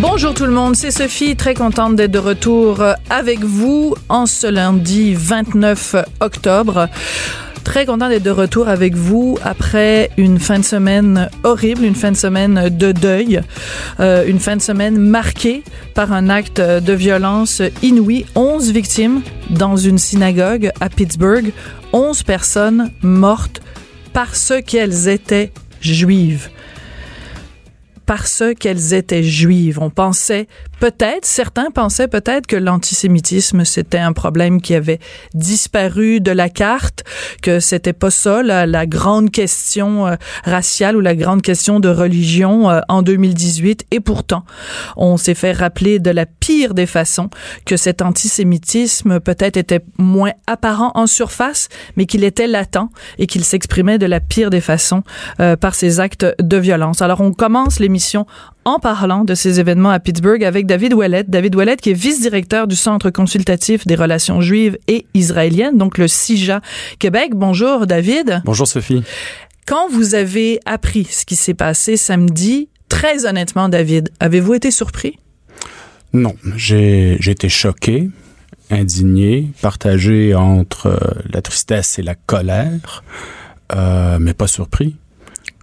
Bonjour tout le monde, c'est Sophie, très contente d'être de retour avec vous en ce lundi 29 octobre. Très content d'être de retour avec vous après une fin de semaine horrible, une fin de semaine de deuil, euh, une fin de semaine marquée par un acte de violence inouï. 11 victimes dans une synagogue à Pittsburgh, 11 personnes mortes parce qu'elles étaient juives parce qu'elles étaient juives. On pensait peut-être, certains pensaient peut-être que l'antisémitisme c'était un problème qui avait disparu de la carte, que c'était pas ça la, grande question euh, raciale ou la grande question de religion euh, en 2018. Et pourtant, on s'est fait rappeler de la pire des façons que cet antisémitisme peut-être était moins apparent en surface, mais qu'il était latent et qu'il s'exprimait de la pire des façons euh, par ces actes de violence. Alors on commence l'émission en parlant de ces événements à Pittsburgh avec David Ouellet. David Ouellet qui est vice-directeur du Centre consultatif des relations juives et israéliennes, donc le CIJA Québec. Bonjour David. Bonjour Sophie. Quand vous avez appris ce qui s'est passé samedi, très honnêtement David, avez-vous été surpris? Non, j'ai été choqué, indigné, partagé entre euh, la tristesse et la colère, euh, mais pas surpris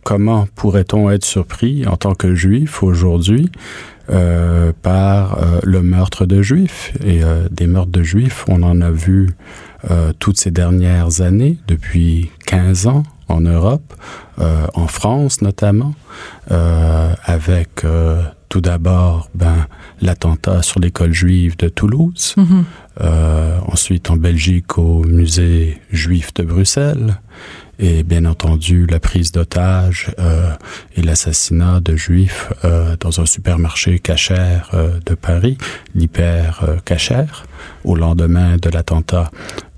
comment pourrait-on être surpris en tant que juif aujourd'hui euh, par euh, le meurtre de juifs? Et euh, des meurtres de juifs on en a vu toutes ces dernières années depuis 15 ans en Europe en France notamment avec tout d'abord ben l'attentat sur l'école juive de Toulouse mm -hmm. euh, ensuite en Belgique au musée juif de Bruxelles et bien entendu la prise d'otages euh, et l'assassinat de juifs euh, dans un supermarché cachère euh, de Paris, l'hyper euh, cachère, au lendemain de l'attentat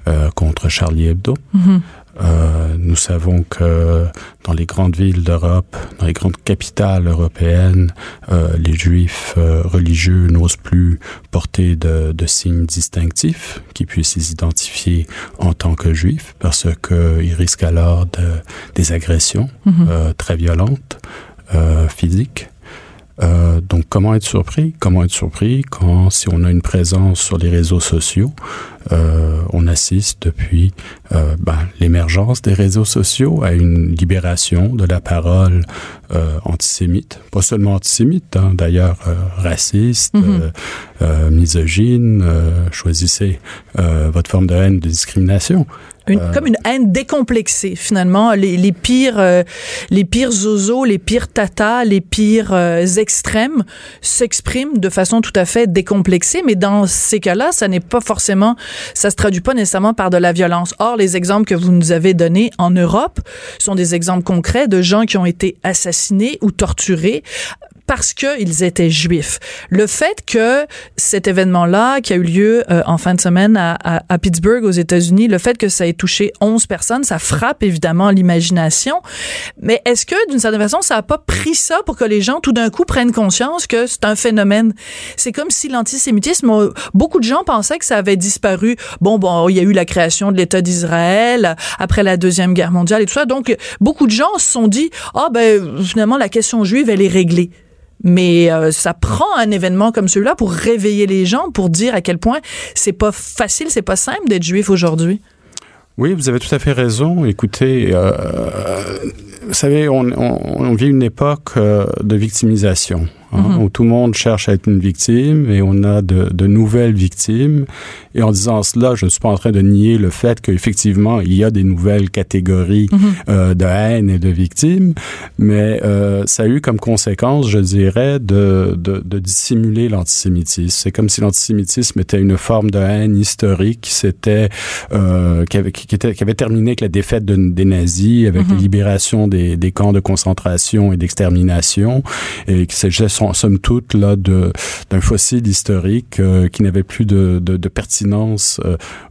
euh, contre Charlie Hebdo. Mm -hmm. Euh, nous savons que dans les grandes villes d'Europe, dans les grandes capitales européennes, euh, les juifs euh, religieux n'osent plus porter de, de signes distinctifs qui puissent les identifier en tant que juifs parce qu'ils risquent alors de, des agressions mm -hmm. très violentes, euh, physiques. Euh, donc comment être surpris? Comment être surpris quand si on a une présence sur les réseaux sociaux euh, on assiste depuis euh, l'émergence des réseaux sociaux à une libération de la parole euh, antisémite. Pas seulement antisémite d'ailleurs euh, raciste mm -hmm. euh, misogyne euh, choisissez euh, votre forme de haine de discrimination. Une, comme une haine décomplexée finalement. Les, les pires euh, les pires zozos les pires tatas les pires euh, extrêmes s'expriment de façon tout à fait décomplexée. Mais dans ces cas là ça n'est pas forcément ça se traduit pas nécessairement par de la violence. Or les exemples que vous nous avez donnés en Europe sont des exemples concrets de gens qui ont été assassinés ou torturés parce qu'ils étaient juifs. Le fait que cet événement-là, qui a eu lieu euh, en fin de semaine à, à, à Pittsburgh, aux États-Unis, le fait que ça ait touché 11 personnes, ça frappe évidemment l'imagination. Mais est-ce que, d'une certaine façon, ça n'a pas pris ça pour que les gens, tout d'un coup, prennent conscience que c'est un phénomène? C'est comme si l'antisémitisme, beaucoup de gens pensaient que ça avait disparu. Bon, bon, il y a eu la création de l'État d'Israël après la Deuxième Guerre mondiale et tout ça. Donc, beaucoup de gens se sont dit, ah, ben, finalement, la question juive, elle est réglée mais euh, ça prend un événement comme celui-là pour réveiller les gens, pour dire à quel point c'est pas facile, c'est pas simple d'être juif aujourd'hui. Oui, vous avez tout à fait raison. Écoutez, euh, vous savez, on, on, vit une époque euh, de victimisation. Hein, mm -hmm. où tout le monde cherche à être une victime et on a de, de nouvelles victimes. Et en disant cela, je ne suis pas en train de nier le fait qu'effectivement, il y a des nouvelles catégories mm -hmm. euh, de haine et de victimes, mais euh, ça a eu comme conséquence, je dirais, de, de, de dissimuler l'antisémitisme. C'est comme si l'antisémitisme était une forme de haine historique qui s'était euh, qui, avait, qui, était, qui avait terminé avec la défaite de, des nazis, avec mm -hmm. la libération des, des camps de concentration et d'extermination, et qui s'agissait sont somme toute là d'un fossile historique qui n'avait plus de, pertinence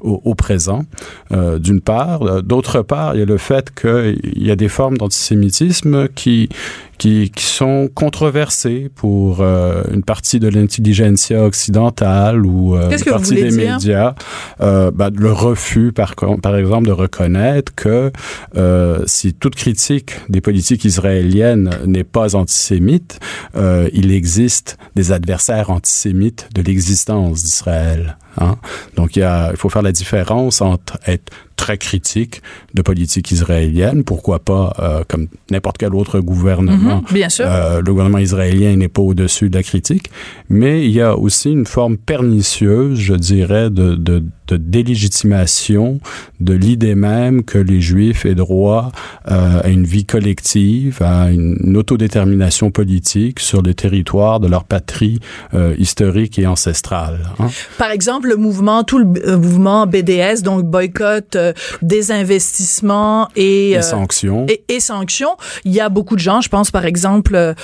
au, au, présent. D'une part, d'autre part, il y a le fait qu'il y a des formes d'antisémitisme qui qui, qui sont controversés pour euh, une partie de l'intelligentsia occidentale ou euh, une partie des médias. Euh, ben, le refus, par, par exemple, de reconnaître que euh, si toute critique des politiques israéliennes n'est pas antisémite, euh, il existe des adversaires antisémites de l'existence d'Israël. Hein? Donc, il, y a, il faut faire la différence entre être très critique de politique israélienne. Pourquoi pas, euh, comme n'importe quel autre gouvernement, mm-hmm, bien sûr. Euh, le gouvernement israélien n'est pas au-dessus de la critique, mais il y a aussi une forme pernicieuse, je dirais, de, de, de délégitimation de l'idée même que les Juifs aient droit euh, à une vie collective, à une, autodétermination politique sur le territoire de leur patrie euh, historique et ancestrale. Hein. Par exemple, le mouvement, tout le euh, mouvement BDS, donc boycott, euh, désinvestissement et, et sanctions. Et, et, sanctions. Il y a beaucoup de gens, je pense par exemple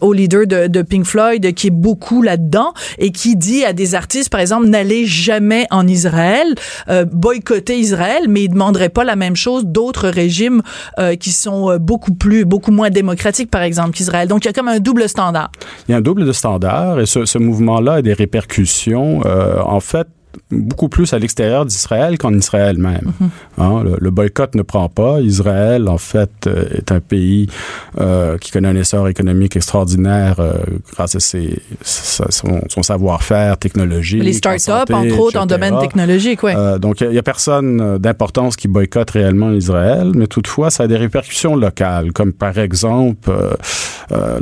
au leader de, de Pink Floyd, qui est beaucoup là-dedans et qui dit à des artistes, par exemple, n'allez jamais en Israël euh, boycotter Israël, mais il demanderait pas la même chose d'autres régimes euh, qui sont euh, beaucoup plus, beaucoup moins démocratiques, par exemple, qu'Israël. Donc, il y a comme un double standard. Il y a un double de standard et ce, ce mouvement-là a des répercussions. en fait, beaucoup plus à l'extérieur d'Israël qu'en Israël même. Mm -hmm. hein, le, le, boycott ne prend pas. Israël, en fait, euh, est un pays euh, qui connaît un essor économique extraordinaire euh, grâce à ses, sa, son, son savoir-faire technologique. Les start-up, entre autres, en domaine technologique, oui. Euh, donc, il n'y a, a, personne d'importance qui boycotte réellement Israël, mais toutefois, ça a des répercussions locales, comme par exemple,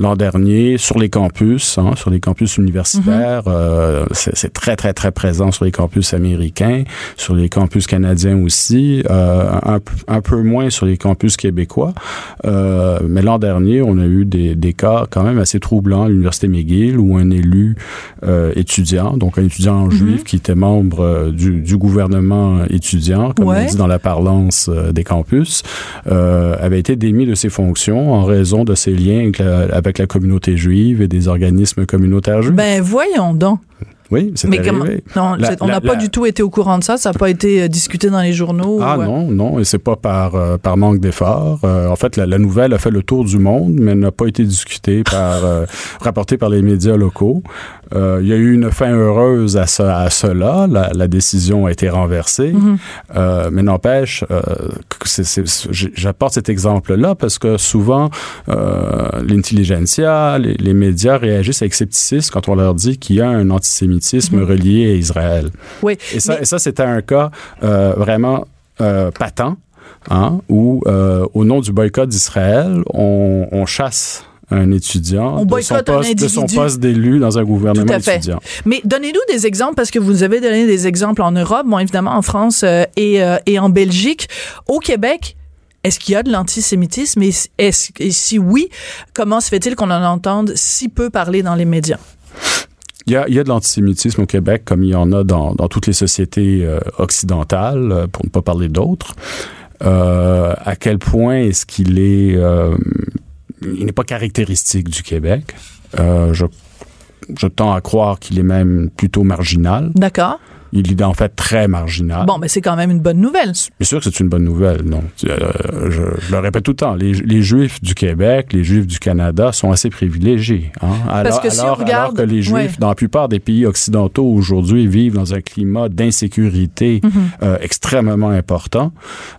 l'an dernier, sur les campus, hein, sur les campus universitaires, mm -hmm. c'est très, très, très présent sur les campus campus américains, sur les campus canadiens aussi, euh, un, un, peu moins sur les campus québécois. Euh, mais l'an dernier, on a eu des, des, cas quand même assez troublants à l'Université McGill où un élu euh, étudiant, donc un étudiant mm -hmm. juif qui était membre du, du, gouvernement étudiant, comme ouais. on dit dans la parlance des campus, avait été démis de ses fonctions en raison de ses liens avec la, avec la communauté juive et des organismes communautaires juifs. Ben voyons donc. Oui, c'est arrivé. Non, la, on n'a pas du tout été au courant de ça. Ça n'a pas été discuté dans les journaux. Ah ou... non, non, et c'est pas par euh, par manque d'effort. Euh, en fait, la, la, nouvelle a fait le tour du monde, mais n'a pas été discutée par euh, rapportée par les médias locaux. Euh, il y a eu une fin heureuse à, ce, à cela. La, la, décision a été renversée, mm -hmm. mais n'empêche, j'apporte cet exemple-là parce que souvent l'intelligentsia, les, les médias réagissent avec scepticisme quand on leur dit qu'il y a un antisémitisme -hmm. relié à Israël. Oui. Et ça, mais... ça c'était un cas euh, vraiment euh, patent, hein, où euh, au nom du boycott d'Israël, on, on chasse un étudiant on de son poste, de son poste d'élu dans un gouvernement étudiant. Mais donnez-nous des exemples parce que vous avez donné des exemples en Europe, bon évidemment en France euh, et, euh, et en Belgique, au Québec. Est-ce qu'il y a de l'antisémitisme? Et, est et si oui, comment se fait-il qu'on en entende si peu parler dans les médias? Il y, a, il y a de l'antisémitisme au Québec comme il y en a dans, dans toutes les sociétés euh, occidentales, euh, pour ne pas parler d'autres. Euh, à quel point est-ce qu'il est... Il n'est pas caractéristique du Québec? Je tends à croire qu'il est même plutôt marginal. D'accord il est en fait très marginal. Bon, mais c'est quand même une bonne nouvelle. Bien sûr que c'est une bonne nouvelle, non. Euh, je, je, le répète tout le temps, les, les, Juifs du Québec, les Juifs du Canada sont assez privilégiés. Hein? Alors, Parce que si alors, on regarde... alors que les Juifs, ouais. dans la plupart des pays occidentaux aujourd'hui, vivent dans un climat d'insécurité mm -hmm. euh, extrêmement important,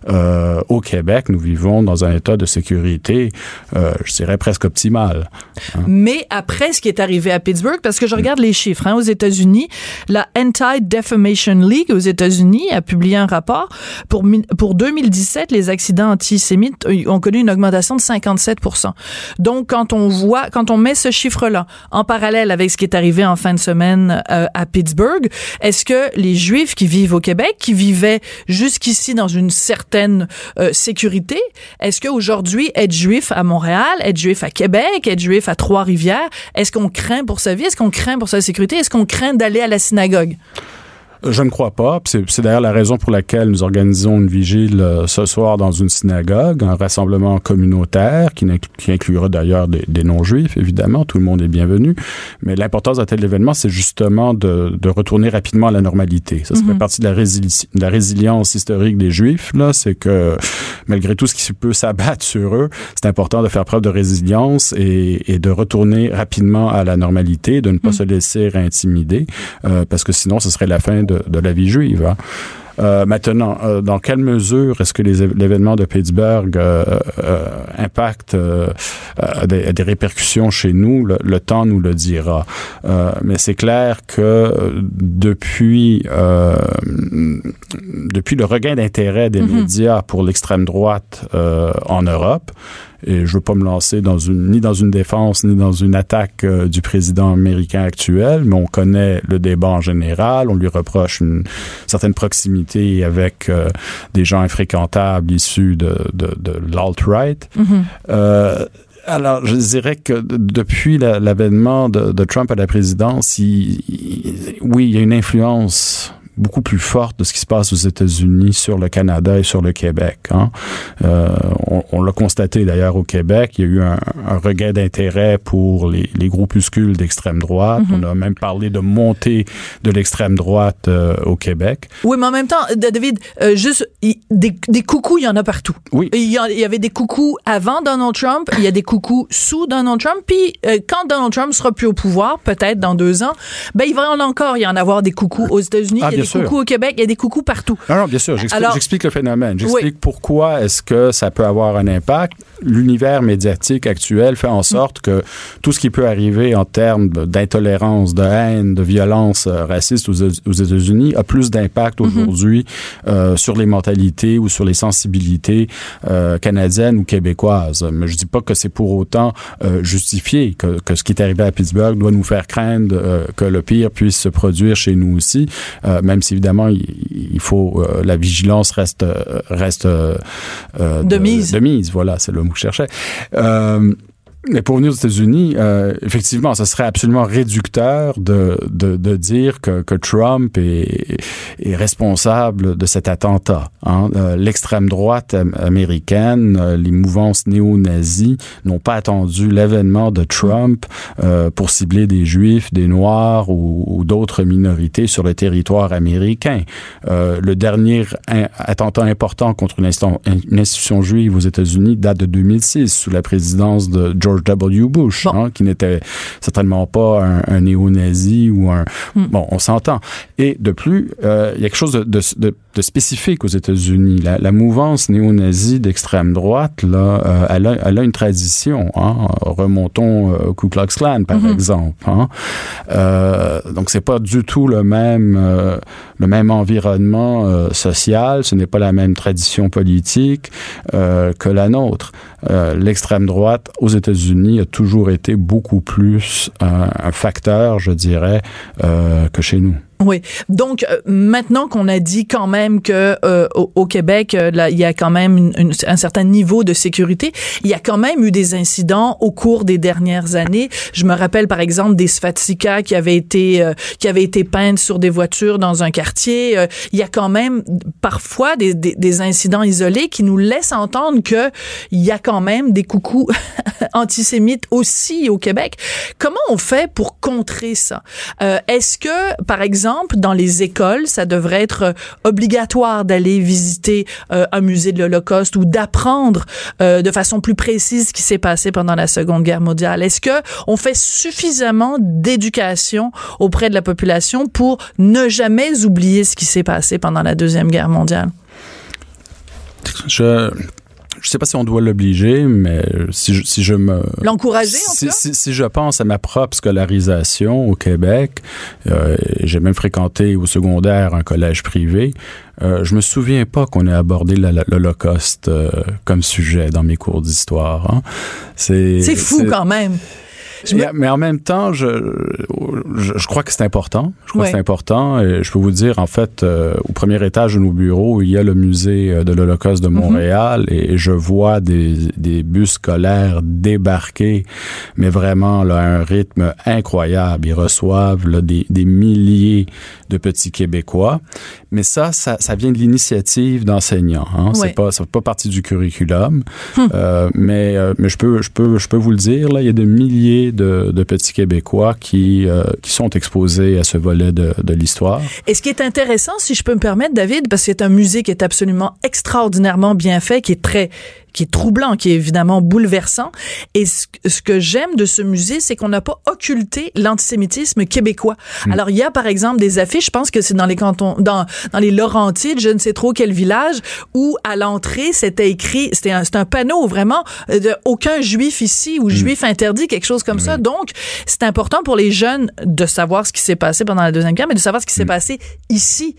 euh, au Québec, nous vivons dans un état de sécurité, je dirais presque optimal. Hein? Mais après ce qui est arrivé à Pittsburgh, parce que je regarde mm. les chiffres, hein, aux États-Unis, la Anti-Defamation League aux États-Unis a publié un rapport. Pour pour 2017 les accidents antisémites ont connu une augmentation de 57 Donc quand on voit quand on met ce chiffre là en parallèle avec ce qui est arrivé en fin de semaine euh, à Pittsburgh, est-ce que les juifs qui vivent au Québec qui vivaient jusqu'ici dans une certaine euh, sécurité, est-ce qu'aujourd'hui être juif à Montréal, être juif à Québec, être juif à Trois-Rivières, est-ce qu'on craint pour sa vie, est-ce qu'on craint pour sa sécurité, est-ce qu'on craint d'aller à la synagogue? Je ne crois pas. C'est d'ailleurs la raison pour laquelle nous organisons une vigile euh, ce soir dans une synagogue, un rassemblement communautaire qui, inclura d'ailleurs des, non-juifs, évidemment. Tout le monde est bienvenu. Mais l'importance d'un tel événement, c'est justement de, retourner rapidement à la normalité. Ça, fait mhm. partie de la, de la résilience historique des juifs. Là, c'est que malgré tout ce qui peut s'abattre sur eux, c'est important de faire preuve de résilience et, de retourner rapidement à la normalité, de ne pas mhm. se laisser intimider, euh, parce que sinon, ce serait la fin de de, la vie juive. Hein. Euh, maintenant, euh, dans quelle mesure est-ce que l'événement de Pittsburgh euh, impacte des, répercussions chez nous? Le, temps nous le dira. mais c'est clair que depuis depuis le regain d'intérêt des mm-hmm. médias pour l'extrême droite en Europe, et je veux pas me lancer dans une, ni dans une défense, ni dans une attaque euh, du président américain actuel, mais on connaît le débat en général. On lui reproche une certaine proximité avec euh, des gens infréquentables issus de, de, de l'alt-right. Mm-hmm. euh, alors, je dirais que depuis l'avènement de, de, Trump à la présidence, il, oui, il y a une influence beaucoup plus forte de ce qui se passe aux États-Unis sur le Canada et sur le Québec. Hein. Euh, on, l'a constaté d'ailleurs au Québec, il y a eu un, regain d'intérêt pour les, les groupuscules d'extrême droite. Mm-hmm. On a même parlé de montée de l'extrême droite euh, au Québec. Oui, mais en même temps, David, euh, juste des, des, coucous, il y en a partout. Oui. Il y, il y, avait des coucous avant Donald Trump, il y a des coucous sous Donald Trump, puis quand Donald Trump sera plus au pouvoir, peut-être dans deux ans, ben il va en encore y en avoir des coucous aux États-Unis. Ah, des coucous au Québec, il y a des coucous partout. Non, non bien sûr. J'explique le phénomène. J'explique pourquoi est-ce que ça peut avoir un impact. L'univers médiatique actuel fait en sorte que tout ce qui peut arriver en termes d'intolérance, de haine, de violence euh, raciste aux, États-Unis a plus d'impact mhm. aujourd'hui euh, sur les mentalités ou sur les sensibilités euh, canadiennes ou québécoises. Mais je dis pas que c'est pour autant justifié que, que, ce qui est arrivé à Pittsburgh doit nous faire craindre que le pire puisse se produire chez nous aussi, même si évidemment, il, faut euh, la vigilance reste euh, reste euh, de, mise. De mise, voilà, c'est le mot que je cherchais. Mais pour venir aux États-Unis, euh, effectivement, ce serait absolument réducteur de, de, de dire que, que Trump est, est, responsable de cet attentat. Hein. Euh, l'extrême droite américaine, euh, les mouvances néo-nazis n'ont pas attendu l'événement de Trump euh, pour cibler des Juifs, des Noirs ou, ou d'autres minorités sur le territoire américain. Le dernier attentat important contre une, une institution juive aux États-Unis date de 2006 sous la présidence de George W. Bush, hein, qui n'était certainement pas un, néo-nazi ou un... Hmm. Bon, on s'entend. Et de plus, euh, il y a quelque chose de, de, de spécifique aux États-Unis. La, la, mouvance néo-nazie d'extrême droite, là, euh, elle, a, elle, a, une tradition. Hein. Remontons euh, au Ku Klux Klan, par mm-hmm. exemple. Hein. Euh, donc, c'est pas du tout le même, euh, le même environnement social. Ce n'est pas la même tradition politique que la nôtre. L'extrême droite aux États-Unis a toujours été beaucoup plus un facteur, je dirais, que chez nous. Oui. Donc euh, maintenant qu'on a dit quand même que euh, au, Québec, euh, il y a quand même un certain niveau de sécurité, il y a quand même eu des incidents au cours des dernières années. Je me rappelle par exemple des svastikas qui avaient été qui avaient été peintes sur des voitures dans un quartier. il y a quand même parfois des, incidents isolés qui nous laissent entendre que il y a quand même des coucous antisémites aussi au Québec. Comment on fait pour contrer ça? Est-ce que par exemple exemple, dans les écoles, ça devrait être euh, obligatoire d'aller visiter euh, un musée de l'Holocauste ou d'apprendre euh, de façon plus précise ce qui s'est passé pendant la Seconde Guerre mondiale. Est-ce que on fait suffisamment d'éducation auprès de la population pour ne jamais oublier ce qui s'est passé pendant la Deuxième Guerre mondiale? Je je sais pas si on doit l'obliger, mais si je, si je me... L'encourager, en si, si, si, je pense à ma propre scolarisation au Québec, euh, j'ai même fréquenté au secondaire un collège privé, euh, je me souviens pas qu'on ait abordé l'Holocauste euh, comme sujet dans mes cours d'histoire. Hein. C'est fou quand même. Mais en même temps, je, je, crois que c'est important. Je crois que c'est important. Et je peux vous dire, en fait, euh, au premier étage de nos bureaux, il y a le musée euh, de l'Holocauste de mhm. Montréal et je vois des, des bus scolaires débarquer, mais vraiment là, à un rythme incroyable. Ils reçoivent là, des, des milliers de petits Québécois. Mais ça, ça, ça vient de l'initiative d'enseignants. Hein. C'est pas, ça fait pas partie du curriculum. Hum. Euh, mais, euh, mais je peux, je peux, je peux vous le dire, là, il y a de milliers de, petits Québécois qui, euh, qui sont exposés à ce volet de, de l'histoire. Et ce qui est intéressant, si je peux me permettre, David, parce que c'est un musée qui est absolument extraordinairement bien fait, qui est très qui est troublant, qui est évidemment bouleversant. Et ce, que j'aime de ce musée, c'est qu'on n'a pas occulté l'antisémitisme québécois. Hmm. Alors, il y a, par exemple, des affiches, je pense que c'est dans les cantons, dans, dans les Laurentides, je ne sais trop quel village, où à l'entrée, c'était écrit, c'était un, un panneau vraiment euh, de aucun juif ici ou hmm. juif interdit, quelque chose comme ça. Donc, c'est important pour les jeunes de savoir ce qui s'est passé pendant la Deuxième Guerre, mais de savoir ce qui s'est hmm. passé ici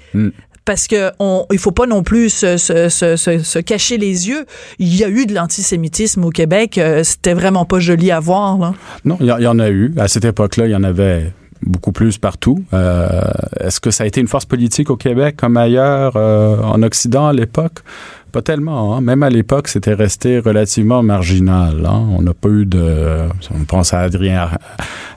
parce que on, il faut pas non plus se, se, se, se, cacher les yeux. Il y a eu de l'antisémitisme au Québec. Euh, c'était vraiment pas joli à voir. Là. Non, il y, en a eu. À cette époque-là, il y en avait beaucoup plus partout. Euh, Est-ce que ça a été une force politique au Québec comme ailleurs euh, en Occident à l'époque? Pas tellement. Hein. Même à l'époque, c'était resté relativement marginal. Hein. On n'a pas eu de... On pense à Adrien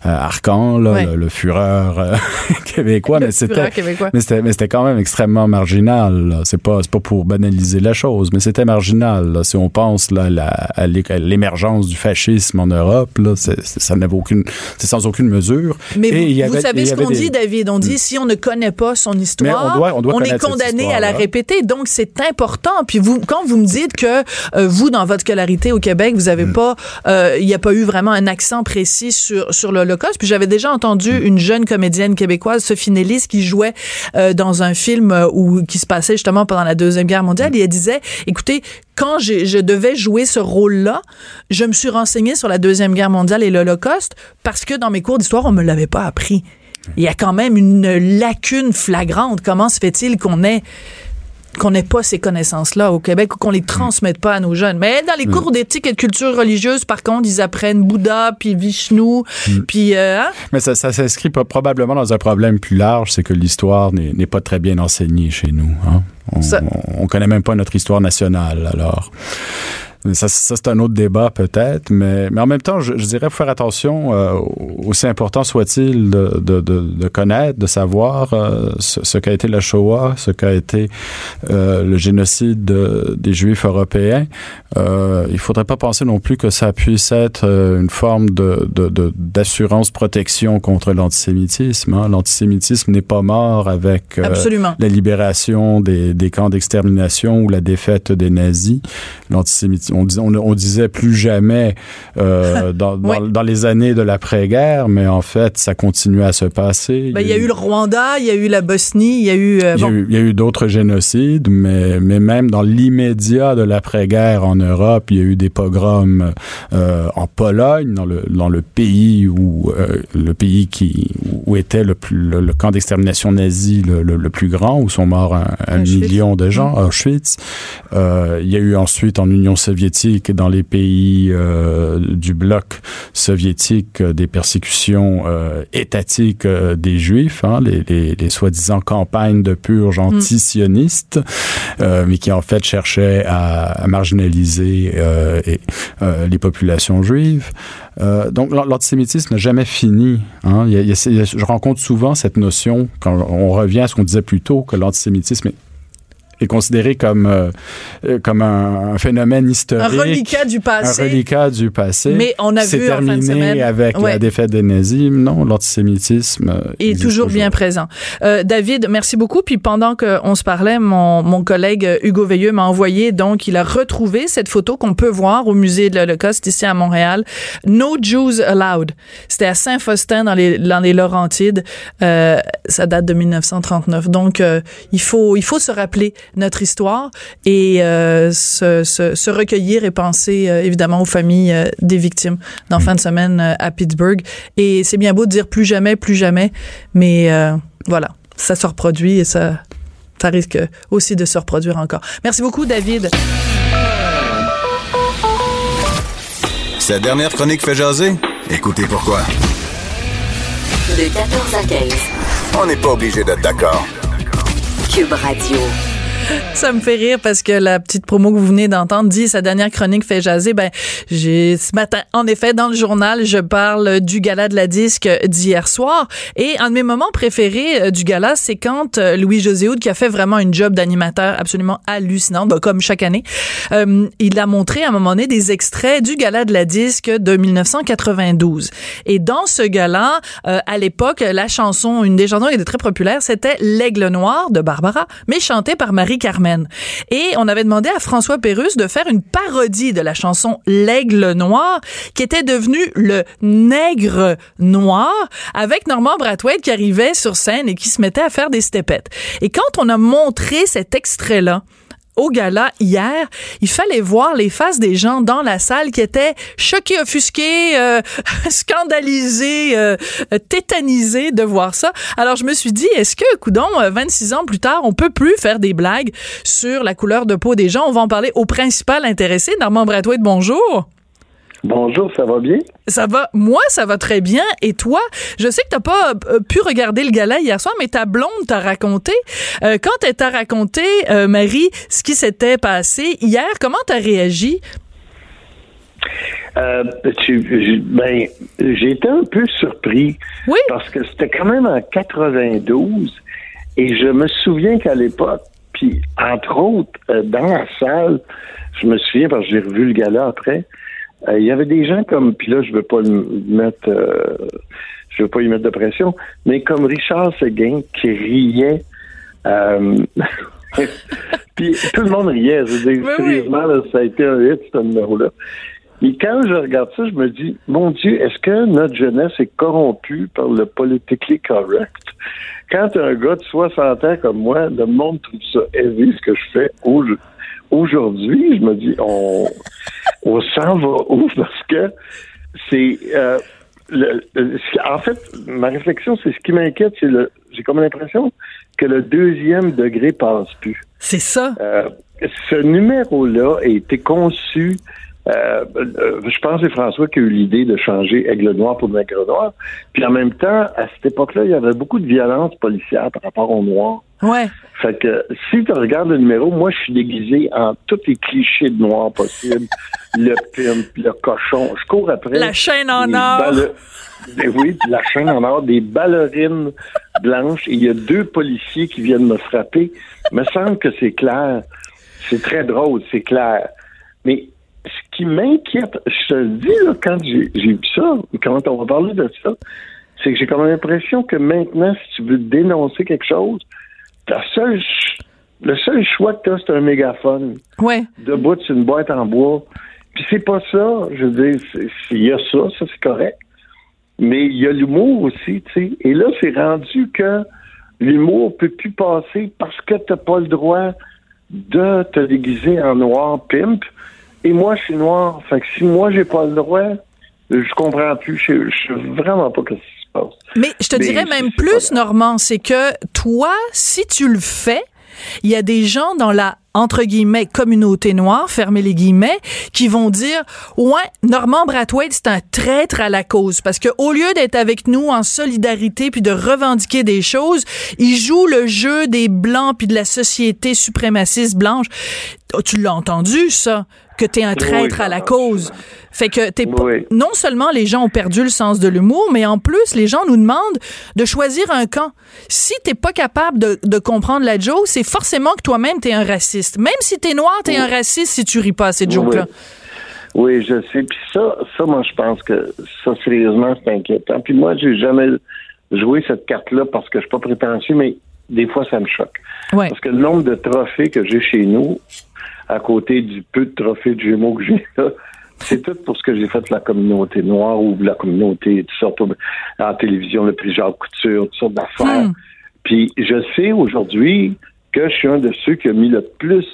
Arcan, le, fureur euh, québécois, mais c'était, mais c'était, mais c'était quand même extrêmement marginal. C'est pas, c'est pas pour banaliser la chose, mais c'était marginal. Si on pense là, à l'émergence du fascisme en Europe, là, ça n'avait aucune, c'est sans aucune mesure. Mais vous, vous, savez ce qu'on dit, David? On dit hmm. si on ne connaît pas son histoire, on, doit, on, doit on est condamné à la répéter. Donc c'est important. Puis vous, quand vous me dites que euh, vous, dans votre scolarité au Québec, vous avez mm. pas, euh, il n'y a pas eu vraiment un accent précis sur sur l'Holocauste. Puis j'avais déjà entendu mm. une jeune comédienne québécoise, Sophie Nellis, qui jouait euh, dans un film où qui se passait justement pendant la deuxième guerre mondiale. Et elle disait, écoutez, quand je devais jouer ce rôle-là, je me suis renseignée sur la deuxième guerre mondiale et l'Holocauste parce que dans mes cours d'histoire, on me l'avait pas appris. Il y a quand même une lacune flagrante. Comment se fait-il qu'on ait qu'on n'ait pas ces connaissances-là au Québec ou qu'on les transmette pas à nos jeunes. Mais dans les mm. cours d'éthique et de culture religieuse, par contre, ils apprennent Bouddha, puis Vishnu, mm. puis... Euh, hein? Mais ça, ça s'inscrit probablement dans un problème plus large, c'est que l'histoire n'est pas très bien enseignée chez nous. Hein? On, on, connaît même pas notre histoire nationale, alors... Ça, ça c'est un autre débat peut-être, mais, mais en même temps, je, je dirais faire attention, euh, aussi important soit-il de, de, de, de, connaître, de savoir euh, ce, ce qu'a été la Shoah, ce qu'a été euh, le génocide des Juifs européens. Il faudrait pas penser non plus que ça puisse être une forme de, d'assurance protection contre l'antisémitisme. Hein. L'antisémitisme n'est pas mort avec la libération des, des camps d'extermination ou la défaite des nazis. L'antisémitisme on, disait plus jamais euh, dans, les années de l'après-guerre, mais en fait, ça continuait à se passer. Ben, il y, a eu le Rwanda, il y a eu la Bosnie, il y a eu... Euh, il, y a eu d'autres génocides, mais, mais même dans l'immédiat de l'après-guerre en Europe, il y a eu des pogroms euh, en Pologne, dans le, dans le pays où le pays qui où était le, plus, le, camp d'extermination nazi le, plus grand, où sont morts un, million de gens, mmh. Auschwitz. il y a eu ensuite en Union soviétique soviétique dans les pays euh, du bloc soviétique euh, des persécutions euh, étatiques des Juifs, hein, les, les, les soi-disant campagnes de purge mm. anti-sionistes, mais qui en fait cherchaient à, à marginaliser et, les populations juives. donc l'antisémitisme n'a jamais fini. Hein. Il y a, il y a, je rencontre souvent cette notion, quand on revient à ce qu'on disait plus tôt, que l'antisémitisme est est considéré comme euh, euh, comme un, phénomène historique, un reliquat du passé, un reliquat du passé. Mais on a vu terminé avec la défaite des nazis. Non, l'antisémitisme euh, est toujours, bien présent. Euh, David, merci beaucoup. Puis pendant qu'on se parlait, mon, mon collègue Hugo Veilleux m'a envoyé donc il a retrouvé cette photo qu'on peut voir au musée de l'Holocauste ici à Montréal. No Jews allowed. C'était à Saint-Faustin dans les dans les Laurentides. Euh, ça date de 1939. Donc il faut il faut se rappeler notre histoire et euh, se, se, se, recueillir et penser euh, évidemment aux familles euh, des victimes dans fin de semaine à Pittsburgh. Et c'est bien beau de dire plus jamais, plus jamais, mais voilà, ça se reproduit et ça, ça risque aussi de se reproduire encore. Merci beaucoup, David. Cette dernière chronique fait jaser? Écoutez pourquoi. De 14 à 15. On n'est pas obligé d'être d'accord. Cube Radio. Ça me fait rire parce que la petite promo que vous venez d'entendre dit sa dernière chronique fait jaser. Ben, j'ai ce matin, en effet, dans le journal, je parle du gala de la disque d'hier soir. Et un de mes moments préférés euh, du gala, c'est quand euh, Louis-José Houd, qui a fait vraiment une job d'animateur absolument hallucinante, ben, comme chaque année, euh, il a montré à un moment donné des extraits du gala de la disque de 1992. Et dans ce gala, à l'époque, la chanson, une des chansons qui était très populaire, c'était L'Aigle Noir de Barbara, mais chantée par Marie Carmen. Et on avait demandé à François Pérusse de faire une parodie de la chanson L'Aigle Noir, qui était devenu le Nègre Noir, avec Normand Brathwaite qui arrivait sur scène et qui se mettait à faire des stepettes. Et quand on a montré cet extrait-là, au gala hier, il fallait voir les faces des gens dans la salle qui étaient choqués, offusqués, euh, scandalisés, euh, tétanisés de voir ça. Alors je me suis dit, est-ce que, coudon, 26 euh, ans plus tard, on peut plus faire des blagues sur la couleur de peau des gens? On va en parler au principal intéressé, Normand Bradway, bonjour. Bonjour, ça va bien? Ça va. Moi, ça va très bien. Et toi, je sais que t'as pas euh, pu regarder le gala hier soir, mais ta blonde t'a raconté. Euh, quand elle t'a raconté, euh, Marie, ce qui s'était passé hier, comment t'as réagi? ben, j'ai été un peu surpris. Oui. Parce que c'était quand même en 92. Et je me souviens qu'à l'époque, puis entre autres, dans la salle, je me souviens parce que j'ai revu le gala après, euh, il y avait des gens comme, puis là, je veux pas le mettre, euh, je veux pas y mettre de pression, mais comme Richard Seguin qui riait. Euh, puis tout le monde riait. Je veux dire, sérieusement, ça a été un hit, ce numéro-là. Et quand je regarde ça, je me dis, mon Dieu, est-ce que notre jeunesse est corrompue par le politically correct? Quand un gars de 60 ans comme moi, le monde trouve ça heavy, ce que je fais aujourd'hui, je me dis, on, on s'en va où? Parce que c'est. Euh, en fait, ma réflexion, c'est ce qui m'inquiète, c'est le. J'ai comme l'impression que le deuxième degré passe plus. C'est ça. Euh, ce numéro-là a été conçu euh, euh, je pense que c'est François qui a eu l'idée de changer Aigle Noir pour Nègre Noir. Puis en même temps, à cette époque-là, il y avait beaucoup de violence policière par rapport au noir. Ouais. Fait que si tu regardes le numéro, moi je suis déguisé en tous les clichés de noir possibles. le pimp, le cochon. Je cours après. La chaîne en or. Ben oui, la chaîne en or, des ballerines blanches. Il y a deux policiers qui viennent me frapper. Il me semble que c'est clair. C'est très drôle, c'est clair. Mais ce qui m'inquiète, je te le dis là, quand j'ai vu ça, quand on va parler de ça, c'est que j'ai comme l'impression que maintenant, si tu veux dénoncer quelque chose, ta seule, le seul choix que tu as, c'est un mégaphone. Ouais. Debout sur une boîte en bois. Puis c'est pas ça. Je veux dire, il y a ça, ça c'est correct. Mais il y a l'humour aussi, tu sais. Et là, c'est rendu que l'humour peut plus passer parce que t'as pas le droit de te déguiser en noir pimp et moi, je suis noir. Fait que si moi, j'ai pas le droit, je comprends plus. Je, je sais vraiment pas ce qui se passe. Mais je te dirais même plus, Normand, c'est que toi, si tu le fais, il y a des gens dans la entre guillemets communauté noire, fermez les guillemets, qui vont dire ouais, Normand Brathwaite c'est un traître à la cause parce que au lieu d'être avec nous en solidarité puis de revendiquer des choses, il joue le jeu des blancs puis de la société suprémaciste blanche. Tu l'as entendu ça que t'es un traître à la cause. Fait que t'es non seulement les gens ont perdu le sens de l'humour, mais en plus les gens nous demandent de choisir un camp. Si t'es pas capable de, de comprendre la joke, c'est forcément que toi-même t'es un raciste. Même si t'es noir, t'es un raciste si tu ris pas à cette joke-là. Oui, je sais. Puis ça, ça, moi, je pense que ça, sérieusement, c'est inquiétant. Puis moi, j'ai jamais joué cette carte-là parce que je suis pas prétentieux, mais des fois, ça me choque. Parce que le nombre de trophées que j'ai chez nous, à côté du peu de trophées de Gémeaux que j'ai là, c'est tout pour ce que j'ai fait la communauté noire ou la communauté, toutes sortes, en télévision, le prix Jacques Couture, toutes sortes d'affaires. Hmm. Puis je sais aujourd'hui que je suis un de ceux qui a mis le plus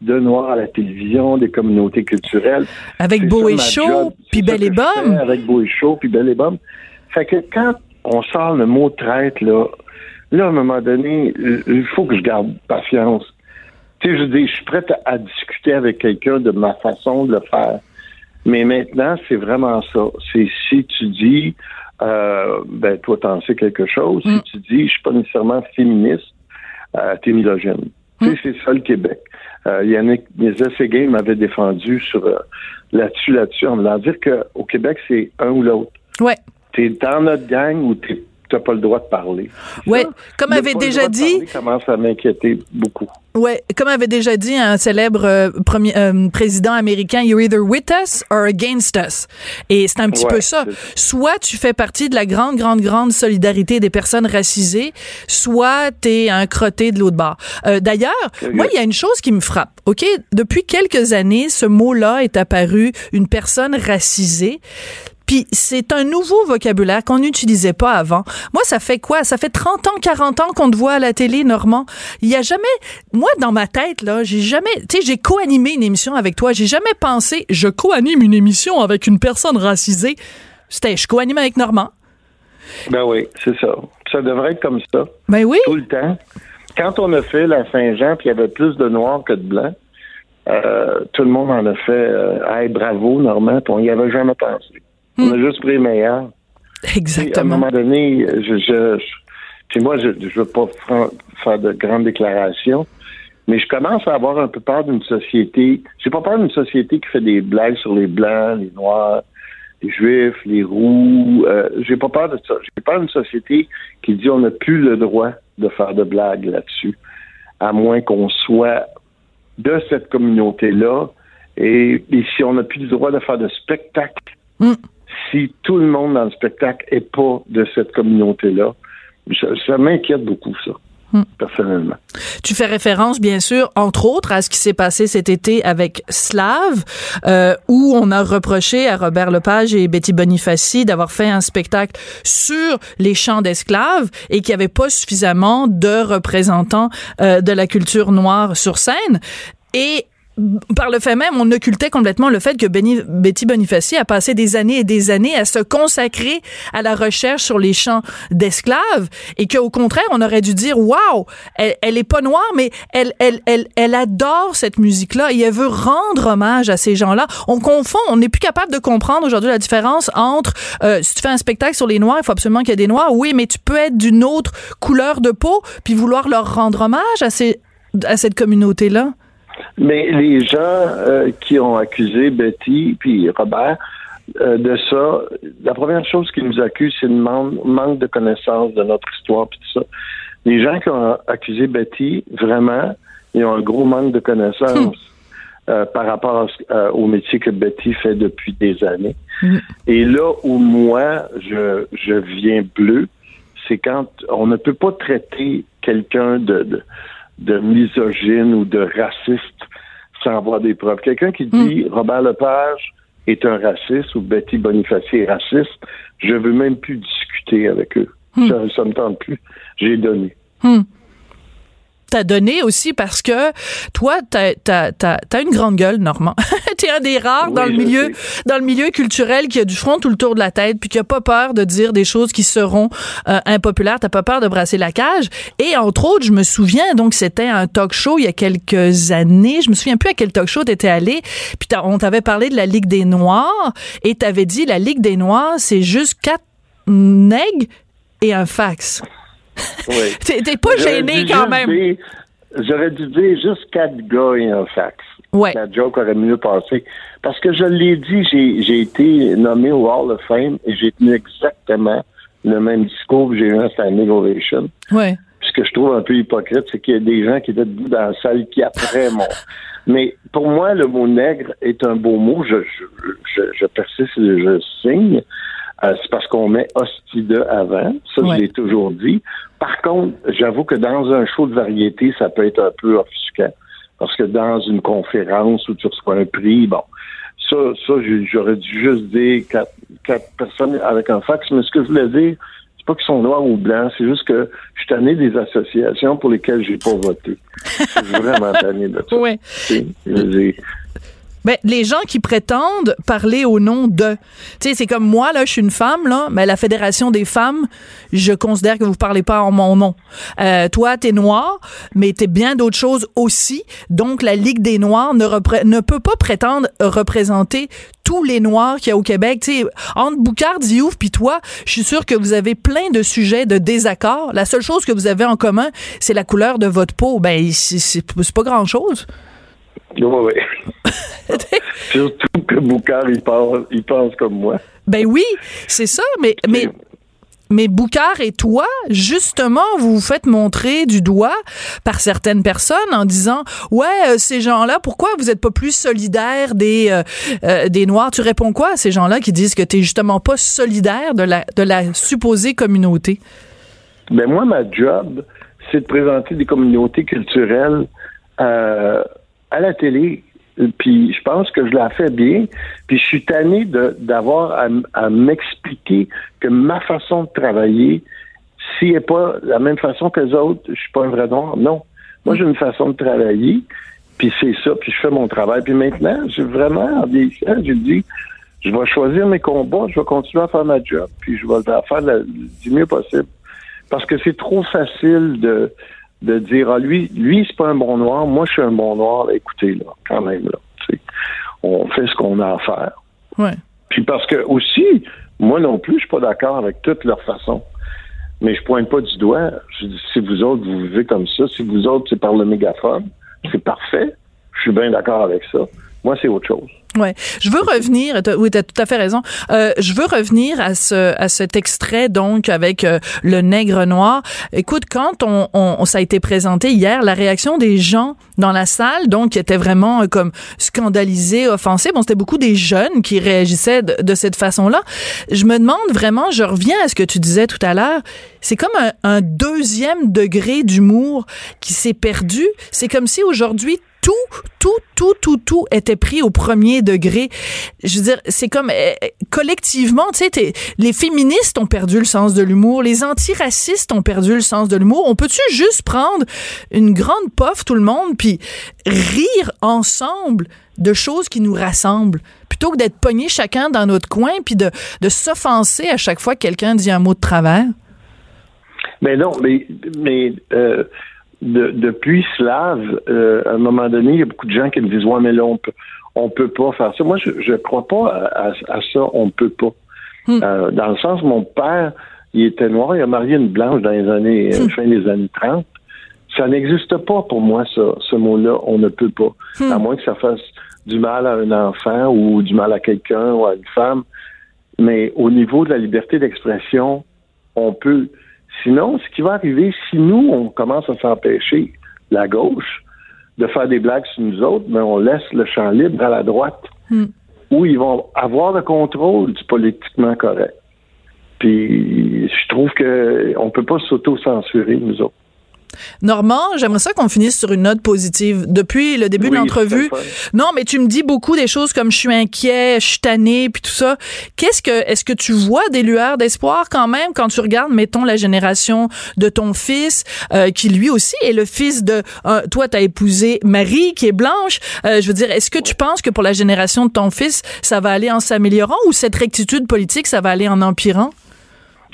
de noirs à la télévision, des communautés culturelles. Avec Beau et Chaud, puis Belle et Bomme. Avec Beau et Chaud, puis Belle et Bomme. Fait que quand on sort le mot traite, là, là, à un moment donné, il faut que je garde patience. Tu sais, je dis, je suis prêt à, discuter avec quelqu'un de ma façon de le faire. Mais maintenant, c'est vraiment ça. C'est si tu dis, euh, ben toi, t'en sais quelque chose. Mm. Si tu dis, je suis pas nécessairement féministe, euh, t'es misogyne. Tu Mm. sais, c'est ça le Québec. Euh, Yannick Nézet-Séguin m'avait défendu sur euh, là-dessus, là-dessus, en voulant dire qu'au Québec, c'est un ou l'autre. Ouais. T'es dans notre gang ou t'es t'as pas le droit de parler. Ouais. Ça, Comme avait déjà dit, parler commence à m'inquiéter beaucoup. Ouais, comme avait déjà dit un célèbre euh, premier euh, président américain, you're either with us or against us. Et c'est un petit Ouais, peu ça. Soit tu fais partie de la grande, grande, grande solidarité des personnes racisées, soit t'es un crotté de l'autre bord. Euh, D'ailleurs, moi, il y a une chose qui me frappe. Ok, depuis quelques années, ce mot-là est apparu, une personne racisée. Puis c'est un nouveau vocabulaire qu'on n'utilisait pas avant. Moi, ça fait quoi? Ça fait 30 ans, 40 ans qu'on te voit à la télé, Normand. Il y a jamais, moi, dans ma tête, là, j'ai jamais, tu sais, j'ai co-animé une émission avec toi. J'ai jamais pensé, je co-anime une émission avec une personne racisée. C'était, je co-anime avec Normand. Ben oui, c'est ça. Ça devrait être comme ça. Ben oui. tout le temps. Quand on a fait la Saint-Jean, puis il y avait plus de noirs que de blancs, euh, tout le monde en a fait euh, Hey, bravo, Normand, puis on n'y avait jamais pensé. On a juste pris les meilleurs. Puis, À un Exactement. moment donné, je, je, je- puis moi, je ne veux pas faire de grandes déclarations, mais je commence à avoir un peu peur d'une société. J'ai pas peur d'une société qui fait des blagues sur les blancs, les noirs, les juifs, les roux. Euh, j'ai pas peur de ça. J'ai peur d'une société qui dit on n'a plus le droit de faire de blagues là-dessus, à moins qu'on soit de cette communauté-là. Et, et si on n'a plus le droit de faire de spectacle, Mm. Si tout le monde dans le spectacle est pas de cette communauté-là, ça, ça m'inquiète beaucoup, ça, Mm. personnellement. Tu fais référence, bien sûr, entre autres, à ce qui s'est passé cet été avec Slav, euh, où on a reproché à Robert Lepage et Betty Bonifaci d'avoir fait un spectacle sur les champs d'esclaves et qu'il n'y avait pas suffisamment de représentants euh, de la culture noire sur scène. Et par le fait même, on occultait complètement le fait que Betty Bonifaci a passé des années et des années à se consacrer à la recherche sur les champs d'esclaves et qu'au contraire, on aurait dû dire, waouh, elle, elle est pas noire, mais elle, elle, elle, elle adore cette musique-là et elle veut rendre hommage à ces gens-là. On confond, on n'est plus capable de comprendre aujourd'hui la différence entre euh, si tu fais un spectacle sur les noirs, il faut absolument qu'il y ait des noirs. Oui, mais tu peux être d'une autre couleur de peau puis vouloir leur rendre hommage à ces à cette communauté-là. Mais les gens euh, qui ont accusé Betty puis Robert euh, de ça, la première chose qu'ils nous accusent, c'est le man- manque de connaissance de notre histoire puis tout ça. Les gens qui ont accusé Betty, vraiment, ils ont un gros manque de connaissance euh, par rapport à euh, au métier que Betty fait depuis des années. Et là où moi, je, je viens bleu, c'est quand on ne peut pas traiter quelqu'un de, de, de misogyne ou de raciste sans avoir des preuves. Quelqu'un qui dit Robert Lepage est un raciste ou Betty Bonifaci est raciste, je veux même plus discuter avec eux. Ça, ça me tente plus. J'ai donné. T'as donné aussi parce que toi, t'as une grande gueule, Normand. Un des rares Oui, dans le milieu sais. dans le milieu culturel qui a du front tout le tour de la tête puis qui a pas peur de dire des choses qui seront euh, impopulaires. T'as pas peur de brasser la cage? Et entre autres, je me souviens donc c'était un talk show il y a quelques années. Je me souviens plus à quel talk show t'étais allé. Puis on t'avait parlé de la Ligue des Noirs et t'avais dit la Ligue des Noirs c'est juste quatre nègres et un fax. Oui. T'es pas gêné quand même. J'aurais dû dire juste quatre gars et un fax. Ouais. La joke aurait mieux passé. Parce que je l'ai dit, j'ai j'ai été nommé au Hall of Fame et j'ai tenu exactement le même discours que j'ai eu un standing ovation. Ouais. Ce que je trouve un peu hypocrite, c'est qu'il y a des gens qui étaient debout dans la salle qui après mon. Mais pour moi, le mot nègre est un beau mot. Je, je, je, je persiste et je signe. Euh, c'est parce qu'on met hostide avant. Ça, Ouais. je l'ai toujours dit. Par contre, j'avoue que dans un show de variété, ça peut être un peu offusquant. Parce que dans une conférence où tu reçois un prix, bon, ça, ça j'aurais dû juste dire quatre, quatre personnes avec un fax. Mais ce que je voulais dire, c'est pas qu'ils sont noirs ou blancs, c'est juste que je suis tanné des associations pour lesquelles j'ai pas voté. Je suis vraiment tanné de ça. Ouais. Ben, les gens qui prétendent parler au nom de. Tu sais, c'est comme moi, là, je suis une femme, là, mais la Fédération des femmes, je considère que vous parlez pas en mon nom. Euh, toi, t'es noir, mais t'es bien d'autres choses aussi. Donc, la Ligue des Noirs ne, ne peut pas prétendre représenter tous les Noirs qu'il y a au Québec. Tu sais, entre Boucard, Diouf, puis toi, je suis sûre que vous avez plein de sujets de désaccord. La seule chose que vous avez en commun, c'est la couleur de votre peau. Ben, c'est pas grand-chose. Oui, oui. Surtout que Boucard, il pense, il pense comme moi. Ben oui, c'est ça, mais, mais, mais Boucard et toi, justement, vous vous faites montrer du doigt par certaines personnes en disant Ouais, euh, ces gens-là, pourquoi vous n'êtes pas plus solidaires des, euh, euh, des Noirs? Tu réponds quoi à ces gens-là qui disent que tu n'es justement pas solidaire de la, de la supposée communauté? Ben moi, ma job, c'est de présenter des communautés culturelles à la télé, puis je pense que je l'ai fait bien, puis je suis tanné d'avoir à, m'expliquer que ma façon de travailler, si n'est pas la même façon que les autres, je suis pas un vrai noir. Non. Moi, j'ai une façon de travailler, puis c'est ça, puis je fais mon travail. Puis maintenant, j'ai vraiment, en vieillissant, j'ai dit, je vais choisir mes combats, je vais continuer à faire ma job, puis je vais faire du mieux possible. Parce que c'est trop facile de de dire ah lui lui c'est pas un bon noir moi je suis un bon noir écoutez là quand même là on fait ce qu'on a à faire. Ouais. puis parce que aussi moi non plus je suis pas d'accord avec toute leur façon. Mais je pointe pas du doigt. Je dis si vous autres vous vivez comme ça si vous autres c'est par le mégaphone c'est parfait. Je suis bien d'accord avec ça. Moi c'est autre chose Ouais, je veux revenir. Oui, t'as tout à fait raison. Euh, je veux revenir à ce à cet extrait donc avec euh, le nègre noir. Écoute, quand on, on, ça a été présenté hier, la réaction des gens dans la salle, donc qui étaient vraiment euh, comme scandalisés, offensés. Bon, c'était beaucoup des jeunes qui réagissaient de, cette façon-là. Je me demande vraiment. Je reviens à ce que tu disais tout à l'heure. C'est comme un, un deuxième degré d'humour qui s'est perdu. C'est comme si aujourd'hui tout, tout, tout, tout, tout était pris au premier degré. Je veux dire, c'est comme euh, collectivement, tu sais, les féministes ont perdu le sens de l'humour, les antiracistes ont perdu le sens de l'humour. On peut-tu juste prendre une grande pof, tout le monde, puis rire ensemble de choses qui nous rassemblent, plutôt que d'être pognés chacun dans notre coin, puis de, s'offenser à chaque fois que quelqu'un dit un mot de travers? Mais non, mais, euh, de, depuis Slave, euh, à un moment donné, il y a beaucoup de gens qui me disent Ouais, mais là, on peut, on peut pas faire ça. Moi, je ne crois pas à, ça, on peut pas. Hmm. Euh, dans le sens, mon père, il était noir, il a marié une blanche dans les années, hmm. fin des années 30. Ça n'existe pas pour moi, ça, ce mot-là, on ne peut pas. Hmm. À moins que ça fasse du mal à un enfant ou du mal à quelqu'un ou à une femme. Mais au niveau de la liberté d'expression, on peut. Sinon, ce qui va arriver, si nous, on commence à s'empêcher, la gauche, de faire des blagues sur nous autres, mais on laisse le champ libre à la droite, hmm. où ils vont avoir le contrôle du politiquement correct. Puis je trouve qu'on ne peut pas s'auto-censurer, nous autres. Normand, j'aimerais ça qu'on finisse sur une note positive. Depuis le début de l'entrevue, non, mais tu me dis beaucoup des choses comme je suis inquiet, je suis tanné, puis tout ça. Qu'est-ce que, est-ce que tu vois des lueurs d'espoir quand même quand tu regardes, mettons, la génération de ton fils, euh, qui lui aussi est le fils de, euh, toi, t'as épousé Marie, qui est blanche? Euh, je veux dire, est-ce que tu penses que pour la génération de ton fils, ça va aller en s'améliorant ou cette rectitude politique, ça va aller en empirant?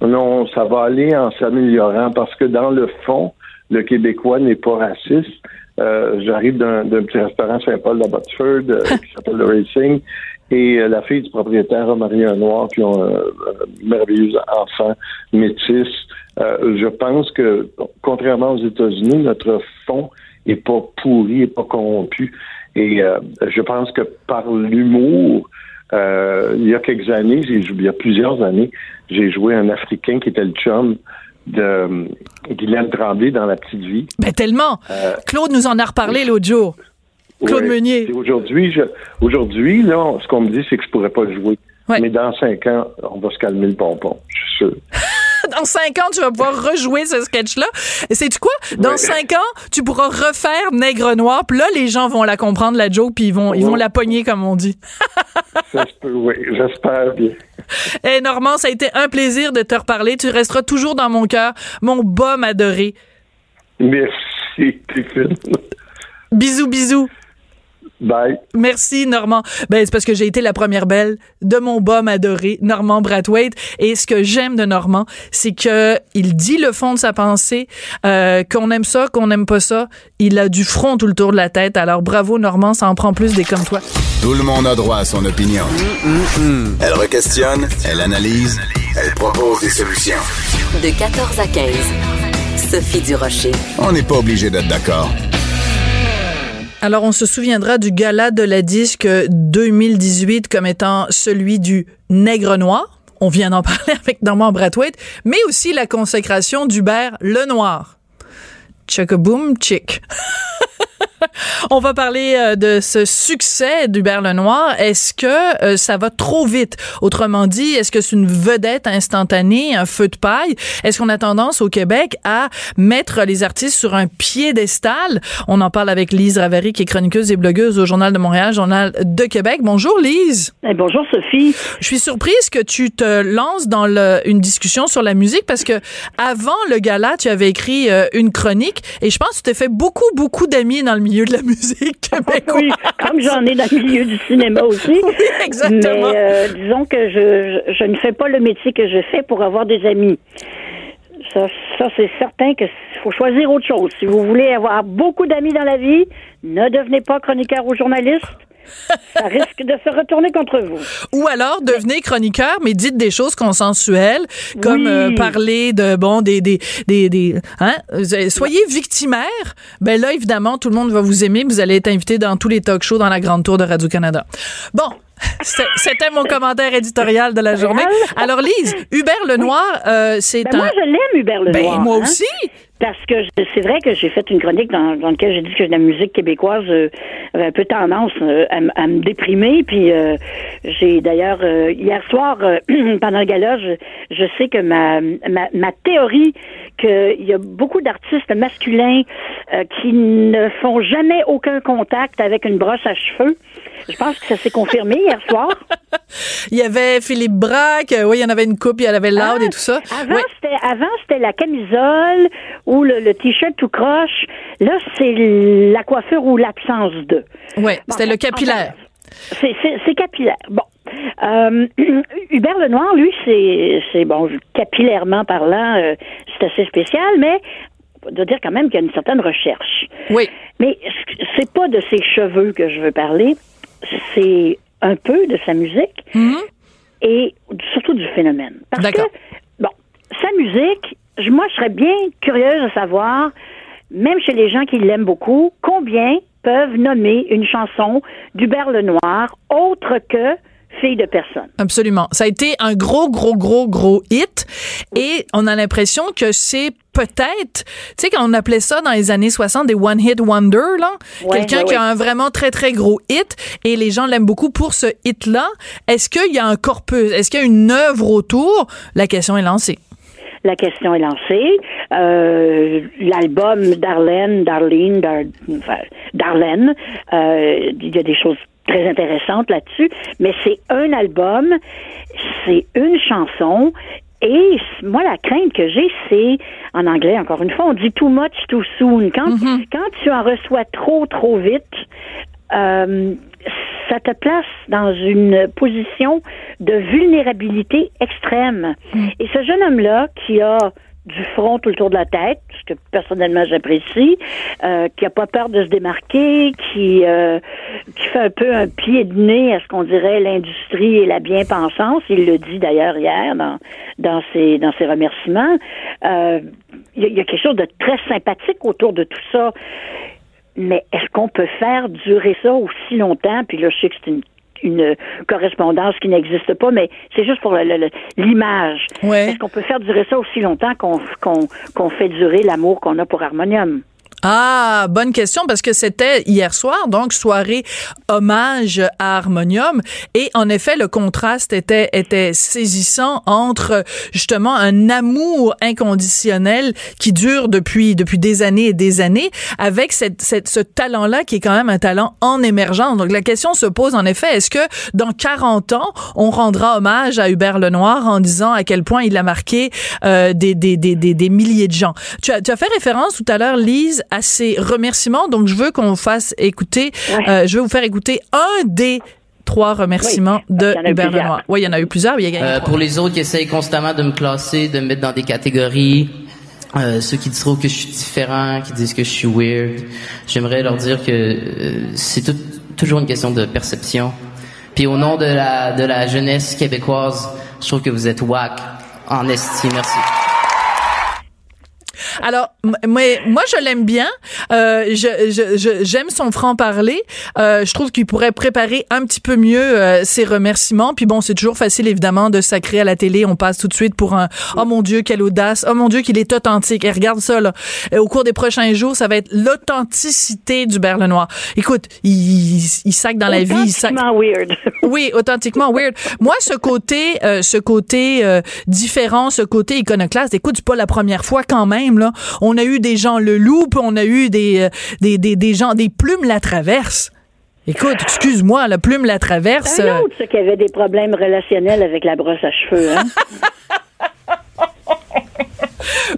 Non, ça va aller en s'améliorant parce que dans le fond, le Québécois n'est pas raciste. Euh, j'arrive d'un petit restaurant Saint-Paul de Botsford euh, qui s'appelle le Racing et euh, la fille du propriétaire a marié un noir puis ont un, merveilleux enfant métis. je pense que contrairement aux États-Unis, notre fond est pas pourri, est pas corrompu. Et je pense que par l'humour, il y a quelques années, il y a plusieurs années, j'ai joué un Africain qui était le chum de Guylaine Tremblay dans La Petite Vie. Ben tellement. Euh, Claude nous en a reparlé l'autre jour. Claude Meunier. Aujourd'hui, aujourd'hui, là, ce qu'on me dit, c'est que je pourrais pas jouer. Mais dans cinq ans, on va se calmer le pompon, je suis sûr. dans cinq ans, tu vas pouvoir rejouer ce sketch-là. Et sais-tu quoi? Dans cinq ans, tu pourras refaire Nègre Noir. Puis là, les gens vont la comprendre, la joke, puis ils vont, ils vont la pogner, comme on dit. ça se peut, oui. J'espère bien. Eh, Normand, ça a été un plaisir de te reparler. Tu resteras toujours dans mon cœur, mon bum adoré. Merci, Tiffany. Bisous, bisous. Bye. Merci, Normand. Ben, c'est parce que j'ai été la première belle de mon bum adoré, Normand Brathwaite. Et ce que j'aime de Normand, c'est que il dit le fond de sa pensée, euh, qu'on aime ça, qu'on n'aime pas ça. Il a du front tout le tour de la tête. Alors, bravo, Normand, ça en prend plus des comme toi. Tout le monde a droit à son opinion. Elle requestionne, elle analyse, elle propose des solutions. De 14 à 15. Sophie Durocher. On n'est pas obligé d'être d'accord. Alors, on se souviendra du gala de la disque 2018 comme étant celui du nègre noir. On vient d'en parler avec Normand Brathwaite, mais aussi la consécration d'Hubert Lenoir. Chuck-a-boom, chick. On va parler euh, de ce succès d'Hubert Lenoir. Est-ce que euh, ça va trop vite? Autrement dit, est-ce que c'est une vedette instantanée, un feu de paille? Est-ce qu'on a tendance au Québec à mettre les artistes sur un piédestal? On en parle avec Lise Ravary, qui est chroniqueuse et blogueuse au Journal de Montréal, Journal de Québec. Bonjour Lise. Eh, bonjour Sophie. Je suis surprise que tu te lances dans le, une discussion sur la musique parce que avant le gala, tu avais écrit euh, une chronique et je pense que tu t'es fait beaucoup, beaucoup d'amis dans le milieu de la musique québécoise. Oui, comme j'en ai dans le milieu du cinéma aussi. Oui, exactement. Mais euh, disons que je, je, je ne fais pas le métier que je fais pour avoir des amis. Ça, ça c'est certain qu'il faut choisir autre chose. Si vous voulez avoir beaucoup d'amis dans la vie, ne devenez pas chroniqueur ou journaliste. Ça risque de se retourner contre vous. Ou alors devenez chroniqueur, mais dites des choses consensuelles, comme Oui. euh, parler de bon des des des, des hein, euh, soyez victimaire. Ben là évidemment tout le monde va vous aimer, vous allez être invité dans tous les talk shows dans la grande tour de Radio Canada. Bon. C'était mon commentaire éditorial de la journée. Alors Lise, Hubert Lenoir, euh, c'est Ben, un. moi, je l'aime, Hubert Lenoir. ben moi hein. aussi. Parce que c'est vrai que j'ai fait une chronique dans, dans laquelle j'ai dit que la musique québécoise euh, avait un peu tendance euh, à, me déprimer. Puis euh, j'ai d'ailleurs hier soir pendant le gala, je, je sais que ma, ma, ma théorie qu'il y a beaucoup d'artistes masculins qui ne font jamais aucun contact avec une brosse à cheveux. Je pense que ça s'est confirmé hier soir. Il y avait Philippe Braque, euh, oui, il y en avait une coupe, il y avait Loud Ah, et tout ça. Avant, Ouais. c'était avant c'était la camisole ou le, le t-shirt tout croche. Là, c'est la coiffure ou l'absence de. Bon, c'était le capillaire. C'est c'est- c'est capillaire. Bon. Euh, Hubert Lenoir, lui, c'est c'est bon, capillairement parlant, euh, c'est assez spécial, mais doit dire quand même qu'il y a une certaine recherche. Oui. Mais c'est pas de ses cheveux que je veux parler, c'est un peu de sa musique Mhm. et surtout du phénomène. Parce que, bon, sa musique, je- moi, je serais bien curieuse de savoir, même chez les gens qui l'aiment beaucoup, combien peuvent nommer une chanson d'Hubert Lenoir autre que Fille de personne. Absolument. Ça a été un gros, gros, gros, gros hit. Et on a l'impression que c'est peut-être, tu sais, quand on appelait ça dans les années 60 des One Hit Wonder, là. Ouais, Quelqu'un ouais, qui a un vraiment très, très gros hit et les gens l'aiment beaucoup pour ce hit-là. Est-ce qu'il y a un corpus? Est-ce qu'il y a une œuvre autour? La question est lancée. La question est lancée. Euh, L'album Darlene, Darlene, Dar, enfin, Darlene, euh, il y a des choses très intéressantes là-dessus, mais c'est un album, c'est une chanson. Et moi, la crainte que j'ai, c'est, en anglais, encore une fois, on dit too much too soon. Quand, quand tu en reçois trop, trop vite, euh, ça te place dans une position de vulnérabilité extrême. Et ce jeune homme-là, qui a du front tout le tour de la tête, ce que personnellement j'apprécie, euh, qui a pas peur de se démarquer, qui euh, qui fait un peu un pied de nez à ce qu'on dirait l'industrie et la bien-pensance. Il le dit d'ailleurs hier dans dans ses dans ses remerciements. Euh, Il y, a- il y a quelque chose de très sympathique autour de tout ça. Mais est-ce qu'on peut faire durer ça aussi longtemps? Puis là, je sais que c'est une, une correspondance qui n'existe pas, mais c'est juste pour l'image. Ouais. Est-ce qu'on peut faire durer ça aussi longtemps qu'on qu'on qu'on fait durer l'amour qu'on a pour Harmonium? Ah, bonne question parce que c'était hier soir, donc soirée hommage à Harmonium et en effet le contraste était était saisissant entre justement un amour inconditionnel qui dure depuis depuis des années et des années avec cette, cette ce talent là qui est quand même un talent en émergence. Donc la question se pose en effet est-ce que dans 40 ans on rendra hommage à Hubert Lenoir en disant à quel point il a marqué euh, des, des, des, des, des milliers de gens? Tu as, tu as fait référence tout à l'heure Lise ses remerciements. Donc, je veux qu'on fasse écouter, Ouais. euh, je vais vous faire écouter un des trois remerciements Oui, de Hubert. Lenoir. Oui, il y en a eu plusieurs, mais il y a gagné Euh, pour les autres qui essayent constamment de me classer, de me mettre dans des catégories, euh, ceux qui trouvent que je suis différent, qui disent que je suis weird, j'aimerais leur dire que euh, c'est tout- toujours une question de perception. Puis au nom de la, de la jeunesse québécoise, je trouve que vous êtes whack en esti. Merci. Alors, mais moi, je l'aime bien. Euh, je, je, je- j'aime son franc-parler. Euh, je trouve qu'il pourrait préparer un petit peu mieux euh, ses remerciements. Puis bon, c'est toujours facile, évidemment, de sacrer à la télé. On passe tout de suite pour un « Oh mon Dieu, quelle audace! Oh mon Dieu, qu'il est authentique! » Et regarde ça, là. Euh, Au cours des prochains jours, ça va être l'authenticité du Berle Noir. Écoute, il, il sac dans la vie. Il sac... Authentiquement weird. Oui, authentiquement weird. Moi, ce côté, euh, ce côté euh, différent, ce côté iconoclaste, écoute, c'est pas la première fois quand même là. On a eu des gens le loup, on a eu des, euh, des, des des gens des plumes la traverse. Écoute, excuse-moi, la plume la traverse. Un autre, ça, qui avait des problèmes relationnels avec la brosse à cheveux. Hein?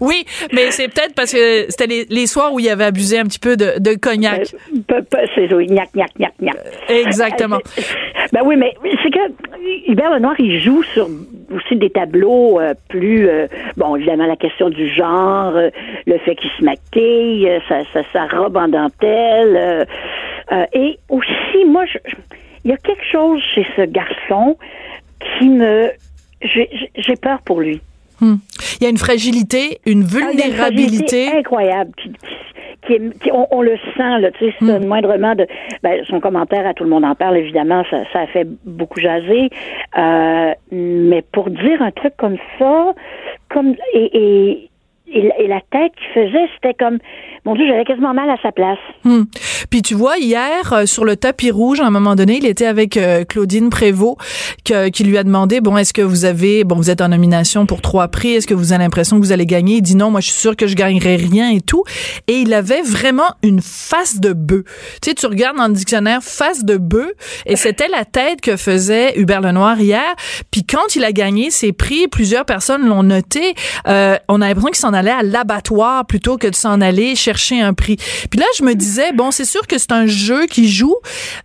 oui, mais c'est peut-être parce que c'était les, les soirs où il avait abusé un petit peu de, de cognac. Euh, c'est oui, gnac, gnac, gnac, gnac. Exactement. Euh, Ben oui, mais c'est que Hubert Lenoir, il joue sur aussi des tableaux euh, plus, bon, évidemment, la question du genre, le fait qu'il se maquille, sa, sa, sa robe en dentelle, et aussi, moi, il y a quelque chose chez ce garçon qui me, j'ai peur pour lui. Hmm. Il y a une fragilité, une Ah, une vulnérabilité. fragilité incroyable. Qui, qui est- qui- on, on le sent, là, tu sais, c'est moindrement de. Ben, son commentaire à tout le monde en parle, évidemment, ça, ça a fait beaucoup jaser. Euh, mais pour dire un truc comme ça, comme et, et, et, la- et la tête qu'il faisait, c'était comme, mon Dieu, j'avais quasiment mal à sa place. Hmm. Puis tu vois, hier, euh, sur le tapis rouge, à un moment donné, il était avec euh, Claudine Prévost, qui lui a demandé, bon, est-ce que vous avez, bon, vous êtes en nomination pour trois prix, est-ce que vous avez l'impression que vous allez gagner? Il dit non, moi, je suis sûr que je gagnerai rien et tout. Et il avait vraiment une face de bœuf. Tu sais, tu regardes dans le dictionnaire face de bœuf, et c'était la tête que faisait Hubert Lenoir hier. Puis quand il a gagné ses prix, plusieurs personnes l'ont noté, euh, on a l'impression qu'il s'en allait à l'abattoir plutôt que de s'en aller chercher un prix. Puis là, je me disais, bon, c'est sûr que c'est un jeu qui joue,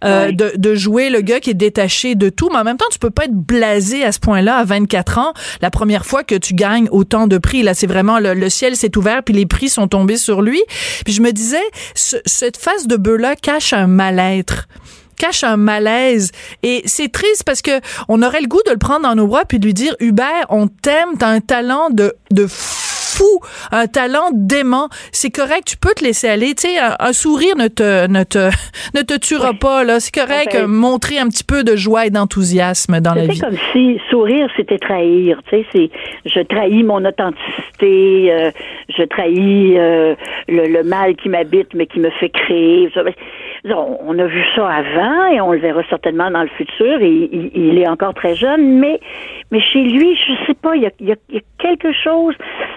euh, de, de jouer le gars qui est détaché de tout, mais en même temps, tu peux pas être blasé à ce point-là à 24 ans, la première fois que tu gagnes autant de prix. Là, c'est vraiment le, le ciel s'est ouvert puis les prix sont tombés sur lui. Puis je me disais, ce- cette face de bœuf-là cache un mal-être cache un malaise et c'est triste parce que on aurait le goût de le prendre dans nos bras puis de lui dire Hubert on t'aime t'as un talent de de fou un talent dément. C'est correct tu peux te laisser aller. Tu sais un, un sourire ne te ne te ne te tuera pas là. C'est correct Enfin, montrer un petit peu de joie et d'enthousiasme dans la C'était vie. comme si sourire, c'était trahir. Tu sais, c'est je trahis mon authenticité, euh, je trahis euh, le, le mal qui m'habite, mais qui me fait créer. On, a vu ça avant et on le verra certainement dans le futur. Et il, est encore très jeune, mais mais chez lui, je sais pas, il y a, y a- y quelque chose.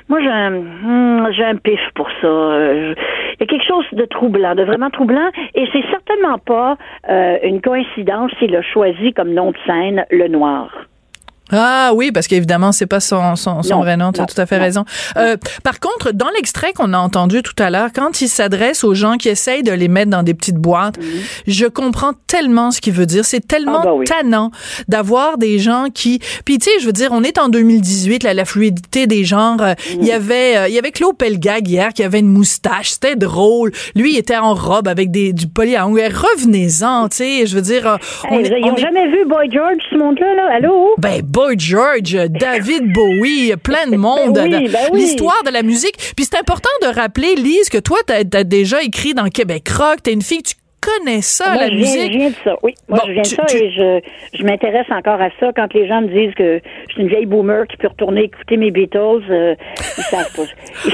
Moi, j'ai un, hmm, j'ai un pif pour ça. Il y a quelque chose de troublant, de vraiment troublant, et c'est certainement pas euh, une coïncidence s'il a choisi comme nom de scène le noir. Ah oui, parce qu'évidemment, c'est pas son, son, son Non, vrai nom, tu as tout à fait non. raison. Euh, par contre, dans l'extrait qu'on a entendu tout à l'heure, quand il s'adresse aux gens qui essayent de les mettre dans des petites boîtes, je comprends tellement ce qu'il veut dire. C'est tellement Mhm. Ah bah oui. tannant d'avoir des gens qui... Puis tu sais, je veux dire, on est en 2018, là, la fluidité des genres. euh, Mhm. Il y avait euh, il y avait Claude Pelgag hier qui avait une moustache, c'était drôle. Lui, il était en robe avec des, du poly à ongles. Revenez-en, tu sais, je veux dire... euh, on Hey, est- ils on n'ont est- jamais vu Boy George, ce monde-là, là? Allô? ben, Boy George, David Bowie, plein de monde. Ben oui, dans ben oui. L'histoire de la musique. Puis c'est important de rappeler, Lise, que toi, t'as as déjà écrit dans Québec Rock. T'es une fille, tu connais ça, Moi, la je viens, musique. je viens de ça, oui. Moi, Bon, je viens de ça tu- et je, je m'intéresse encore à ça. Quand les gens me disent que je suis une vieille boomer qui peut retourner écouter mes Beatles, euh, ils savent pas. Ils,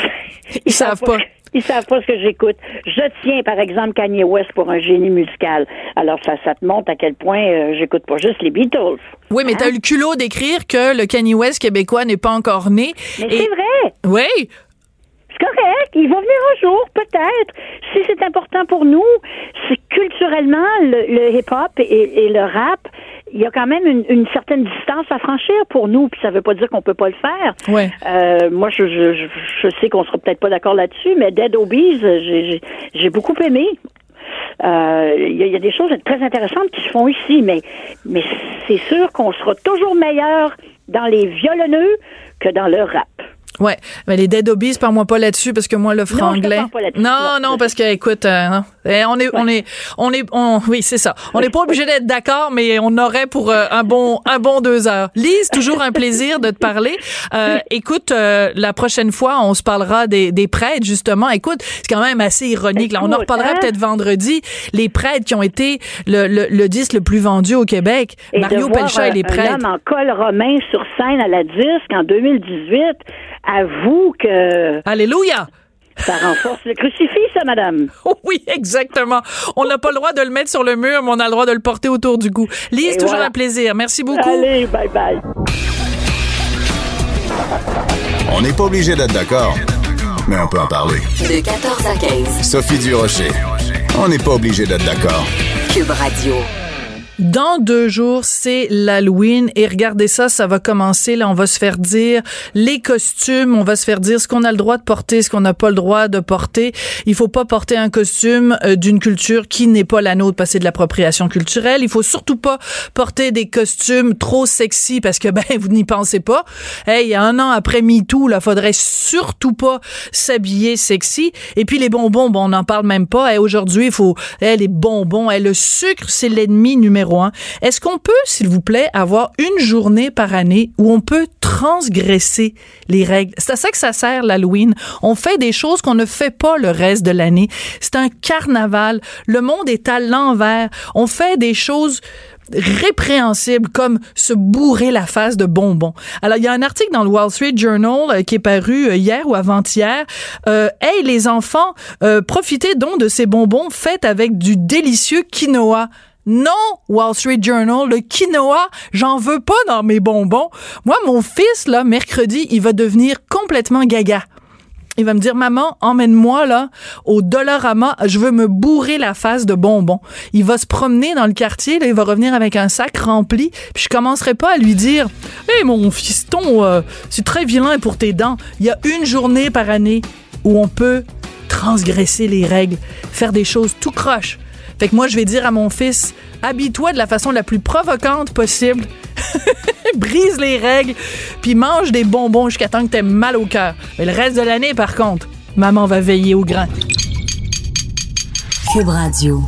Ils savent pas. Ils savent pas ce que j'écoute. Je tiens, par exemple, Kanye West pour un génie musical. Alors, ça, ça te montre à quel point euh, j'écoute pas juste les Beatles. Oui, mais t'as eu le culot d'écrire que le Kanye West québécois n'est pas encore né. Mais Et- c'est vrai! Oui, C'est correct, il va venir un jour, peut-être. Si c'est important pour nous, c'est culturellement le, le hip-hop et, et le rap, il y a quand même une, une, certaine distance à franchir pour nous, puis ça veut pas dire qu'on peut pas le faire. Ouais. Euh, moi, je, je, je, sais qu'on sera peut-être pas d'accord là-dessus, mais Dead Obese, j'ai beaucoup aimé. Euh, il y, y, a des choses très intéressantes qui se font ici, mais, mais c'est sûr qu'on sera toujours meilleur dans les violonneux que dans le rap. Ouais, mais les Dead Obies, parle-moi pas là-dessus parce que moi le franglais. Non, non, non, parce que écoute, euh, eh, on est, on est, on est, on, oui, c'est ça. On n'est pas obligé d'être d'accord, mais on aurait pour euh, un bon, un bon deux heures. Lise, toujours un plaisir de te parler. Euh, écoute, euh, la prochaine fois, on se parlera des, des prêtres justement. Écoute, c'est quand même assez ironique. Là, on en reparlera hein? peut-être vendredi. Les prêtres qui ont été le, le, le, disque le plus vendu au Québec. Et Mario Pelcha et les prêtres. Un homme en col romain sur scène à la disque en 2018 avoue que... Alléluia! Ça renforce le crucifix, ça, madame. oui, exactement. On n'a pas le droit de le mettre sur le mur, mais on a le droit de le porter autour du cou. Lise, toujours un plaisir. Merci beaucoup. Allez, bye bye. On n'est pas obligé d'être d'accord, mais on peut en parler. De 14 à 15. Sophie Durocher. On n'est pas obligé d'être d'accord. Cube Radio. Dans deux jours, c'est l'Halloween et regardez ça, ça va commencer. Là, on va se faire dire les costumes, on va se faire dire ce qu'on a le droit de porter, ce qu'on n'a pas le droit de porter. Il faut pas porter un costume euh, d'une culture qui n'est pas la nôtre, passer de l'appropriation culturelle. Il faut surtout pas porter des costumes trop sexy parce que ben vous n'y pensez pas. Hey, un an après MeToo, là, faudrait surtout pas s'habiller sexy. Et puis les bonbons, bon, on n'en parle même pas. Hey, aujourd'hui, il faut hey, les bonbons. Hey, le sucre, c'est l'ennemi numéro est-ce qu'on peut, s'il vous plaît, avoir une journée par année où on peut transgresser les règles? C'est à ça que ça sert l'Halloween. On fait des choses qu'on ne fait pas le reste de l'année. C'est un carnaval. Le monde est à l'envers. On fait des choses répréhensibles comme se bourrer la face de bonbons. Alors il y a un article dans le Wall Street Journal euh, qui est paru euh, hier ou avant-hier. Euh, hey les enfants, profitez donc de ces bonbons faits avec du délicieux quinoa. Non, Wall Street Journal, le quinoa, j'en veux pas dans mes bonbons. Moi, mon fils, là, mercredi, il va devenir complètement gaga. Il va me dire, maman, emmène-moi, là, au Dollarama, je veux me bourrer la face de bonbons. Il va se promener dans le quartier, il va revenir avec un sac rempli, puis je commencerai pas à lui dire, hé, mon fiston, euh, c'est très vilain pour tes dents. Il y a une journée par année où on peut transgresser les règles, faire des choses tout croche fait que moi, je vais dire à mon fils, habille-toi de la façon la plus provocante possible. Brise les règles, puis mange des bonbons jusqu'à temps que t'aies mal au cœur. Mais le reste de l'année, par contre, maman va veiller au grain. Cube Radio.